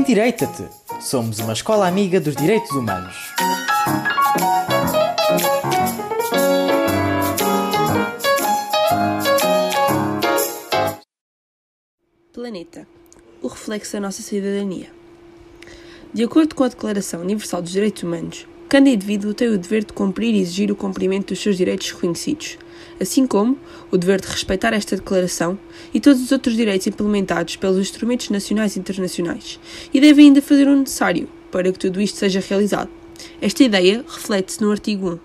Endireita-te! Somos uma escola amiga dos direitos humanos. Planeta o reflexo da nossa cidadania. De acordo com a Declaração Universal dos Direitos Humanos, cada indivíduo tem o dever de cumprir e exigir o cumprimento dos seus direitos reconhecidos, assim como o dever de respeitar esta declaração e todos os outros direitos implementados pelos instrumentos nacionais e internacionais, e deve ainda fazer o necessário para que tudo isto seja realizado. Esta ideia reflete-se no artigo 1.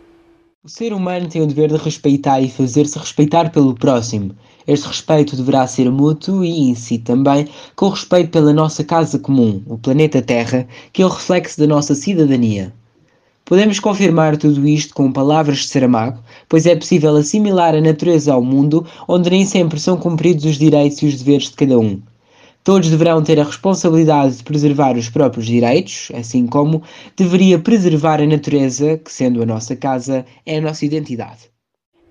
O ser humano tem o dever de respeitar e fazer-se respeitar pelo próximo. Este respeito deverá ser mútuo e incide também com respeito pela nossa casa comum, o planeta Terra, que é o reflexo da nossa cidadania. Podemos confirmar tudo isto com palavras de Saramago, pois é possível assimilar a natureza ao mundo onde nem sempre são cumpridos os direitos e os deveres de cada um. Todos deverão ter a responsabilidade de preservar os próprios direitos, assim como deveria preservar a natureza, que, sendo a nossa casa, é a nossa identidade.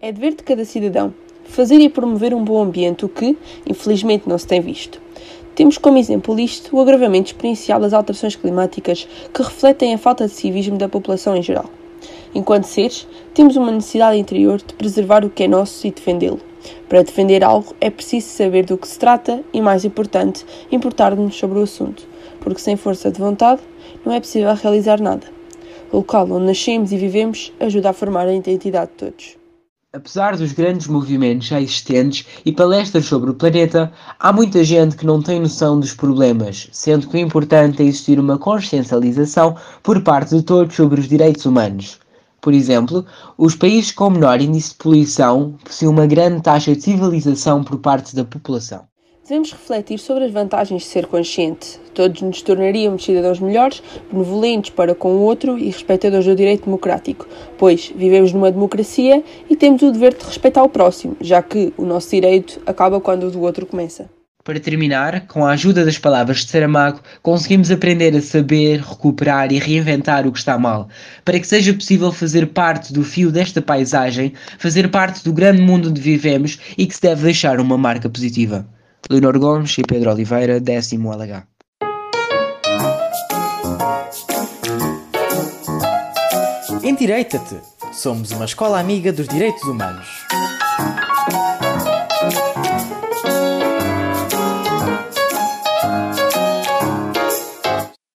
É dever de cada cidadão fazer e promover um bom ambiente, o que, infelizmente, não se tem visto. Temos como exemplo isto o agravamento experiencial das alterações climáticas que refletem a falta de civismo da população em geral. Enquanto seres, temos uma necessidade interior de preservar o que é nosso e defendê-lo. Para defender algo é preciso saber do que se trata e, mais importante, importar-nos sobre o assunto, porque sem força de vontade não é possível realizar nada. O local onde nascemos e vivemos ajuda a formar a identidade de todos. Apesar dos grandes movimentos já existentes e palestras sobre o planeta, há muita gente que não tem noção dos problemas, sendo que o importante é existir uma consciencialização por parte de todos sobre os direitos humanos. Por exemplo, os países com menor índice de poluição possuem uma grande taxa de civilização por parte da população. Devemos refletir sobre as vantagens de ser consciente. Todos nos tornaríamos cidadãos melhores, benevolentes para com o outro e respeitadores do direito democrático, pois vivemos numa democracia e temos o dever de respeitar o próximo, já que o nosso direito acaba quando o do outro começa. Para terminar, com a ajuda das palavras de Saramago, conseguimos aprender a saber, recuperar e reinventar o que está mal, para que seja possível fazer parte do fio desta paisagem, fazer parte do grande mundo onde vivemos e que se deve deixar uma marca positiva. Leonor Gomes e Pedro Oliveira, décimo LH. Endireita-te! Somos uma escola amiga dos direitos humanos.